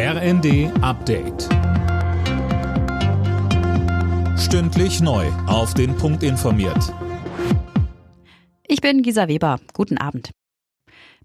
RND Update. Stündlich neu. Auf den Punkt informiert. Ich bin Gisa Weber. Guten Abend.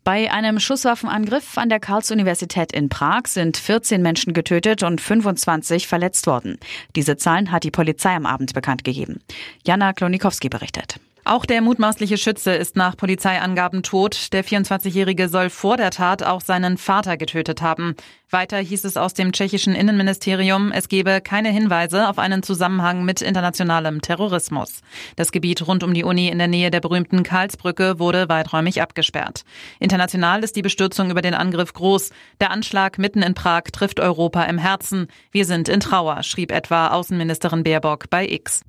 Bei einem Schusswaffenangriff an der Karls-Universität in Prag sind 14 Menschen getötet und 25 verletzt worden. Diese Zahlen hat die Polizei am Abend bekannt gegeben. Jana Klonikowski berichtet. Auch der mutmaßliche Schütze ist nach Polizeiangaben tot. Der 24-Jährige soll vor der Tat auch seinen Vater getötet haben. Weiter hieß es aus dem tschechischen Innenministerium, es gebe keine Hinweise auf einen Zusammenhang mit internationalem Terrorismus. Das Gebiet rund um die Uni in der Nähe der berühmten Karlsbrücke wurde weiträumig abgesperrt. International ist die Bestürzung über den Angriff groß. Der Anschlag mitten in Prag trifft Europa im Herzen. Wir sind in Trauer, schrieb etwa Außenministerin Baerbock bei X.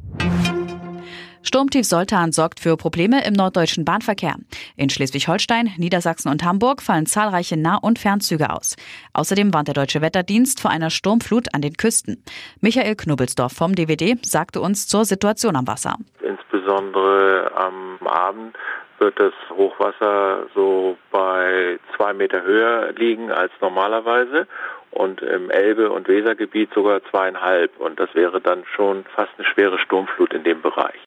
Sturmtief Soltan sorgt für Probleme im norddeutschen Bahnverkehr. In Schleswig-Holstein, Niedersachsen und Hamburg fallen zahlreiche Nah- und Fernzüge aus. Außerdem warnt der Deutsche Wetterdienst vor einer Sturmflut an den Küsten. Michael Knubbelsdorf vom DWD sagte uns zur Situation am Wasser. Insbesondere am Abend wird das Hochwasser so bei zwei Meter höher liegen als normalerweise und im Elbe- und Wesergebiet sogar zweieinhalb. Und das wäre dann schon fast eine schwere Sturmflut in dem Bereich.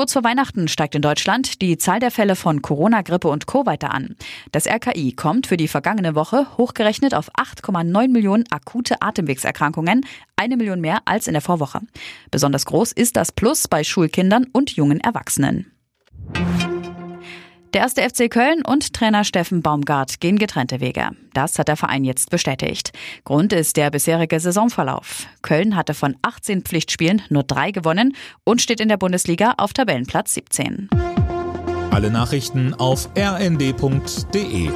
Kurz vor Weihnachten steigt in Deutschland die Zahl der Fälle von Corona, Grippe und Co. weiter an. Das RKI kommt für die vergangene Woche hochgerechnet auf 8,9 Millionen akute Atemwegserkrankungen, eine Million mehr als in der Vorwoche. Besonders groß ist das Plus bei Schulkindern und jungen Erwachsenen. Der erste FC Köln und Trainer Steffen Baumgart gehen getrennte Wege. Das hat der Verein jetzt bestätigt. Grund ist der bisherige Saisonverlauf. Köln hatte von 18 Pflichtspielen nur drei gewonnen und steht in der Bundesliga auf Tabellenplatz 17. Alle Nachrichten auf rnd.de